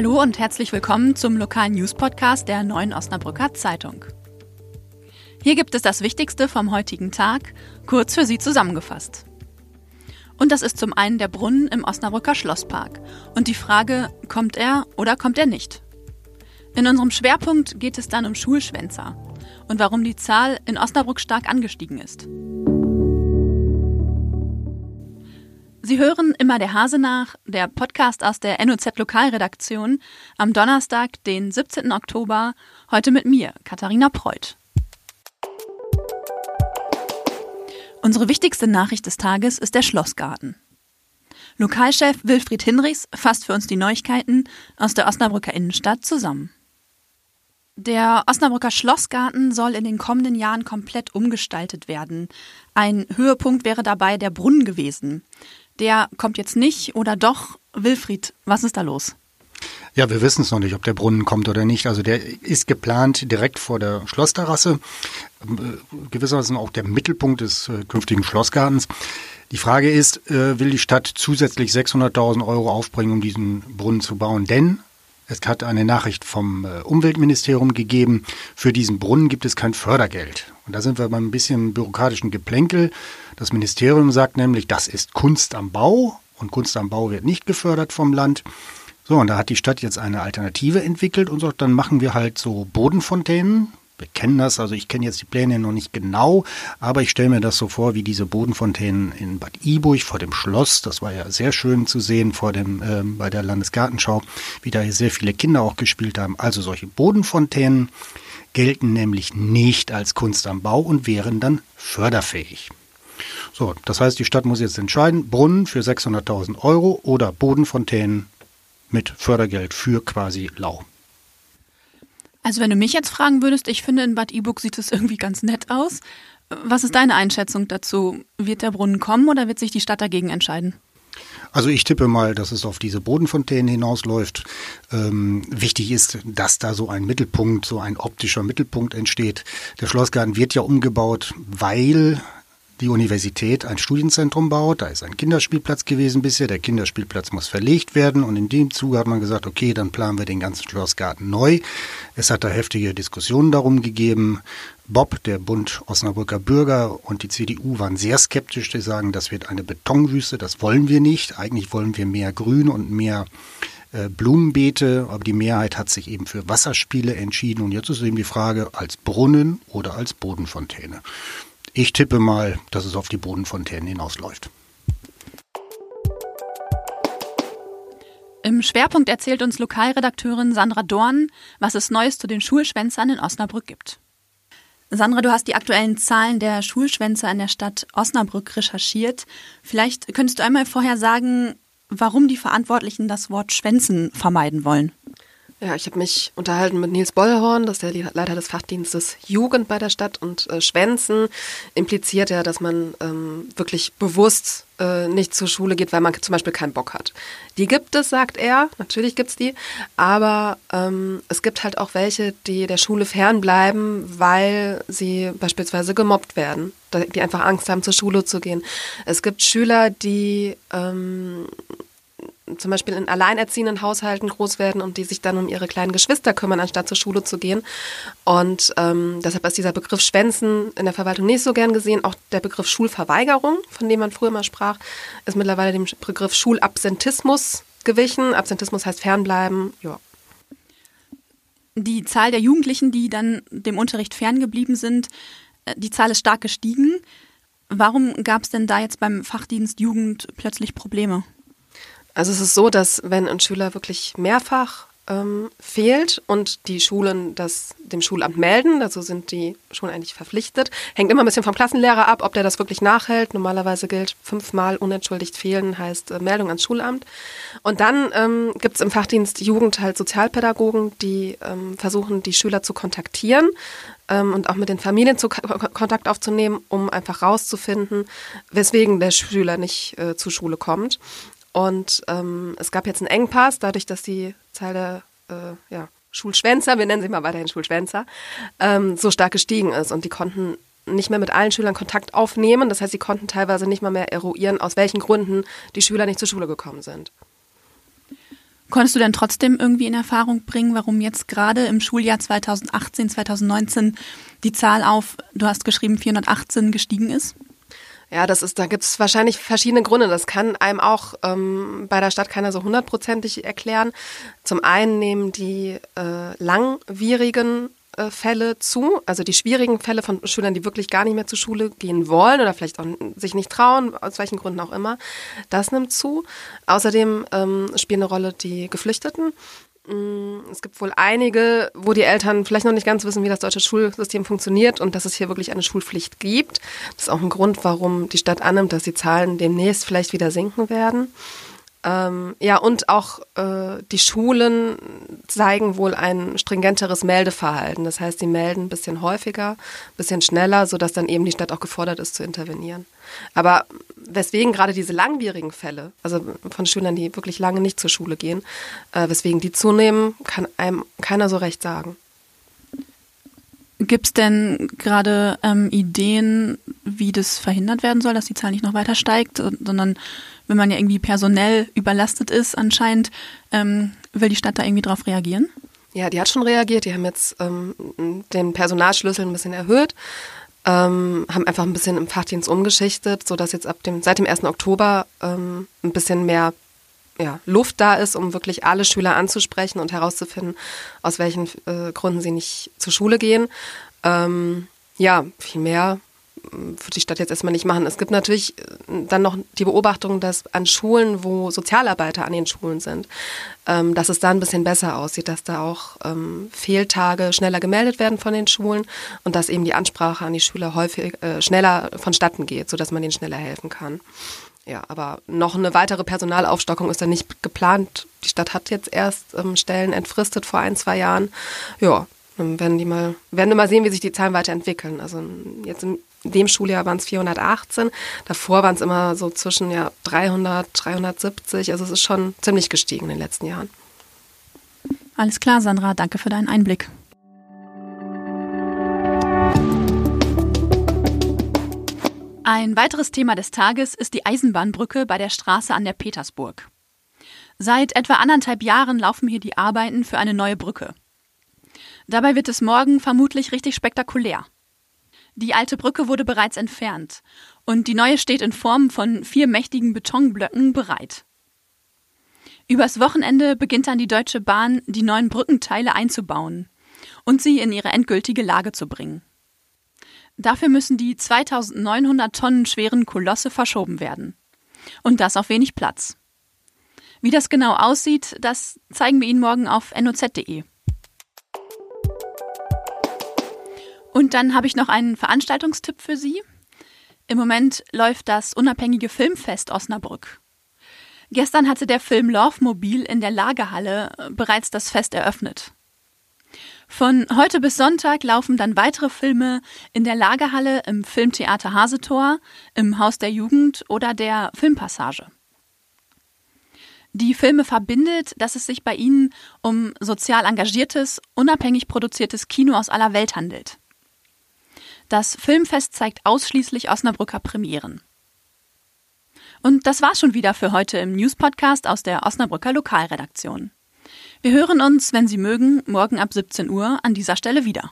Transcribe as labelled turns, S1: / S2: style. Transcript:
S1: Hallo und herzlich willkommen zum lokalen News-Podcast der Neuen Osnabrücker Zeitung. Hier gibt es das Wichtigste vom heutigen Tag, kurz für Sie zusammengefasst. Und das ist zum einen der Brunnen im Osnabrücker Schlosspark und die Frage, kommt er oder kommt er nicht? In unserem Schwerpunkt geht es dann um Schulschwänzer und warum die Zahl in Osnabrück stark angestiegen ist. Sie hören immer der Hase nach, der Podcast aus der NOZ Lokalredaktion am Donnerstag, den 17. Oktober, heute mit mir, Katharina Preuth. Unsere wichtigste Nachricht des Tages ist der Schlossgarten. Lokalchef Wilfried Hinrichs fasst für uns die Neuigkeiten aus der Osnabrücker Innenstadt zusammen. Der Osnabrücker Schlossgarten soll in den kommenden Jahren komplett umgestaltet werden. Ein Höhepunkt wäre dabei der Brunnen gewesen der kommt jetzt nicht oder doch? Wilfried, was ist da los?
S2: Ja, wir wissen es noch nicht, ob der Brunnen kommt oder nicht. Also der ist geplant direkt vor der Schlossterrasse, äh, gewissermaßen auch der Mittelpunkt des äh, künftigen Schlossgartens. Die Frage ist, äh, will die Stadt zusätzlich 600.000 Euro aufbringen, um diesen Brunnen zu bauen? Denn es hat eine Nachricht vom Umweltministerium gegeben, für diesen Brunnen gibt es kein Fördergeld. Und da sind wir beim bisschen bürokratischen Geplänkel. Das Ministerium sagt nämlich, das ist Kunst am Bau und Kunst am Bau wird nicht gefördert vom Land. So, und da hat die Stadt jetzt eine Alternative entwickelt und sagt, dann machen wir halt so Bodenfontänen. Wir kennen das, also ich kenne jetzt die Pläne noch nicht genau, aber ich stelle mir das so vor, wie diese Bodenfontänen in Bad Iburg vor dem Schloss. Das war ja sehr schön zu sehen vor dem, äh, bei der Landesgartenschau, wie da sehr viele Kinder auch gespielt haben. Also solche Bodenfontänen gelten nämlich nicht als Kunst am Bau und wären dann förderfähig. So, das heißt, die Stadt muss jetzt entscheiden, Brunnen für 600.000 Euro oder Bodenfontänen mit Fördergeld für quasi Lau.
S1: Also wenn du mich jetzt fragen würdest, ich finde in Bad Iburg sieht es irgendwie ganz nett aus. Was ist deine Einschätzung dazu? Wird der Brunnen kommen oder wird sich die Stadt dagegen entscheiden?
S2: Also ich tippe mal, dass es auf diese Bodenfontänen hinausläuft. Ähm, wichtig ist, dass da so ein Mittelpunkt, so ein optischer Mittelpunkt entsteht. Der Schlossgarten wird ja umgebaut, weil die Universität ein Studienzentrum baut. Da ist ein Kinderspielplatz gewesen bisher. Der Kinderspielplatz muss verlegt werden. Und in dem Zuge hat man gesagt, okay, dann planen wir den ganzen Schlossgarten neu. Es hat da heftige Diskussionen darum gegeben. Bob, der Bund Osnabrücker Bürger und die CDU waren sehr skeptisch. Die sagen, das wird eine Betonwüste. Das wollen wir nicht. Eigentlich wollen wir mehr Grün und mehr äh, Blumenbeete, aber die Mehrheit hat sich eben für Wasserspiele entschieden und jetzt ist eben die Frage als Brunnen oder als Bodenfontäne. Ich tippe mal, dass es auf die Bodenfontänen hinausläuft.
S1: Im Schwerpunkt erzählt uns Lokalredakteurin Sandra Dorn, was es Neues zu den Schulschwänzern in Osnabrück gibt. Sandra, du hast die aktuellen Zahlen der Schulschwänzer in der Stadt Osnabrück recherchiert. Vielleicht könntest du einmal vorher sagen, warum die Verantwortlichen das Wort Schwänzen vermeiden wollen.
S3: Ja, ich habe mich unterhalten mit Nils Bollhorn, das ist der Leiter des Fachdienstes Jugend bei der Stadt und äh, Schwänzen impliziert ja, dass man ähm, wirklich bewusst äh, nicht zur Schule geht, weil man zum Beispiel keinen Bock hat. Die gibt es, sagt er, natürlich gibt es die, aber ähm, es gibt halt auch welche, die der Schule fernbleiben, weil sie beispielsweise gemobbt werden, die einfach Angst haben, zur Schule zu gehen. Es gibt Schüler, die ähm, zum Beispiel in alleinerziehenden Haushalten groß werden und die sich dann um ihre kleinen Geschwister kümmern, anstatt zur Schule zu gehen. Und ähm, deshalb ist dieser Begriff Schwänzen in der Verwaltung nicht so gern gesehen. Auch der Begriff Schulverweigerung, von dem man früher mal sprach, ist mittlerweile dem Begriff Schulabsentismus gewichen. Absentismus heißt fernbleiben. Ja.
S1: Die Zahl der Jugendlichen, die dann dem Unterricht ferngeblieben sind, äh, die Zahl ist stark gestiegen. Warum gab es denn da jetzt beim Fachdienst Jugend plötzlich Probleme?
S3: Also es ist so, dass wenn ein Schüler wirklich mehrfach ähm, fehlt und die Schulen das dem Schulamt melden, dazu sind die Schulen eigentlich verpflichtet, hängt immer ein bisschen vom Klassenlehrer ab, ob der das wirklich nachhält. Normalerweise gilt fünfmal unentschuldigt fehlen heißt äh, Meldung ans Schulamt. Und dann ähm, gibt es im Fachdienst Jugend halt Sozialpädagogen, die ähm, versuchen, die Schüler zu kontaktieren ähm, und auch mit den Familien zu Kontakt aufzunehmen, um einfach rauszufinden, weswegen der Schüler nicht äh, zur Schule kommt. Und ähm, es gab jetzt einen Engpass, dadurch, dass die Zahl der äh, ja, Schulschwänzer, wir nennen sie mal weiterhin Schulschwänzer, ähm, so stark gestiegen ist. Und die konnten nicht mehr mit allen Schülern Kontakt aufnehmen. Das heißt, sie konnten teilweise nicht mal mehr eruieren, aus welchen Gründen die Schüler nicht zur Schule gekommen sind.
S1: Konntest du denn trotzdem irgendwie in Erfahrung bringen, warum jetzt gerade im Schuljahr 2018, 2019 die Zahl auf, du hast geschrieben, 418 gestiegen ist?
S3: Ja, das ist, da gibt es wahrscheinlich verschiedene Gründe. Das kann einem auch ähm, bei der Stadt keiner so hundertprozentig erklären. Zum einen nehmen die äh, langwierigen äh, Fälle zu, also die schwierigen Fälle von Schülern, die wirklich gar nicht mehr zur Schule gehen wollen oder vielleicht auch sich nicht trauen, aus welchen Gründen auch immer, das nimmt zu. Außerdem ähm, spielen eine Rolle die Geflüchteten. Mm, es gibt wohl einige, wo die Eltern vielleicht noch nicht ganz wissen, wie das deutsche Schulsystem funktioniert und dass es hier wirklich eine Schulpflicht gibt. Das ist auch ein Grund, warum die Stadt annimmt, dass die Zahlen demnächst vielleicht wieder sinken werden. Ähm, ja, und auch äh, die Schulen zeigen wohl ein stringenteres Meldeverhalten. Das heißt, sie melden ein bisschen häufiger, ein bisschen schneller, sodass dann eben die Stadt auch gefordert ist zu intervenieren. Aber weswegen gerade diese langwierigen Fälle, also von Schülern, die wirklich lange nicht zur Schule gehen, äh, weswegen die zunehmen, kann einem keiner so recht sagen.
S1: Gibt es denn gerade ähm, Ideen, wie das verhindert werden soll, dass die Zahl nicht noch weiter steigt, sondern wenn man ja irgendwie personell überlastet ist anscheinend, ähm, will die Stadt da irgendwie drauf reagieren?
S3: Ja, die hat schon reagiert. Die haben jetzt ähm, den Personalschlüssel ein bisschen erhöht, ähm, haben einfach ein bisschen im Fachdienst umgeschichtet, sodass jetzt ab dem, seit dem 1. Oktober ähm, ein bisschen mehr ja, Luft da ist, um wirklich alle Schüler anzusprechen und herauszufinden, aus welchen äh, Gründen sie nicht zur Schule gehen. Ähm, ja, viel mehr würde die Stadt jetzt erstmal nicht machen. Es gibt natürlich äh, dann noch die Beobachtung, dass an Schulen, wo Sozialarbeiter an den Schulen sind, ähm, dass es da ein bisschen besser aussieht, dass da auch ähm, Fehltage schneller gemeldet werden von den Schulen und dass eben die Ansprache an die Schüler häufig äh, schneller vonstatten geht, sodass man ihnen schneller helfen kann. Ja, aber noch eine weitere Personalaufstockung ist da nicht geplant. Die Stadt hat jetzt erst ähm, Stellen entfristet vor ein, zwei Jahren. Ja, dann werden die mal, werden wir mal sehen, wie sich die Zahlen weiterentwickeln. Also jetzt in dem Schuljahr waren es 418. Davor waren es immer so zwischen ja, 300, 370. Also es ist schon ziemlich gestiegen in den letzten Jahren.
S1: Alles klar, Sandra. Danke für deinen Einblick. Ein weiteres Thema des Tages ist die Eisenbahnbrücke bei der Straße an der Petersburg. Seit etwa anderthalb Jahren laufen hier die Arbeiten für eine neue Brücke. Dabei wird es morgen vermutlich richtig spektakulär. Die alte Brücke wurde bereits entfernt und die neue steht in Form von vier mächtigen Betonblöcken bereit. Übers Wochenende beginnt dann die Deutsche Bahn, die neuen Brückenteile einzubauen und sie in ihre endgültige Lage zu bringen. Dafür müssen die 2900 Tonnen schweren Kolosse verschoben werden. Und das auf wenig Platz. Wie das genau aussieht, das zeigen wir Ihnen morgen auf noz.de. Und dann habe ich noch einen Veranstaltungstipp für Sie. Im Moment läuft das unabhängige Filmfest Osnabrück. Gestern hatte der Film Love Mobil in der Lagerhalle bereits das Fest eröffnet. Von heute bis Sonntag laufen dann weitere Filme in der Lagerhalle im Filmtheater Hasetor, im Haus der Jugend oder der Filmpassage. Die Filme verbindet, dass es sich bei ihnen um sozial engagiertes, unabhängig produziertes Kino aus aller Welt handelt. Das Filmfest zeigt ausschließlich Osnabrücker Premieren. Und das war's schon wieder für heute im News-Podcast aus der Osnabrücker Lokalredaktion. Wir hören uns, wenn Sie mögen, morgen ab 17 Uhr an dieser Stelle wieder.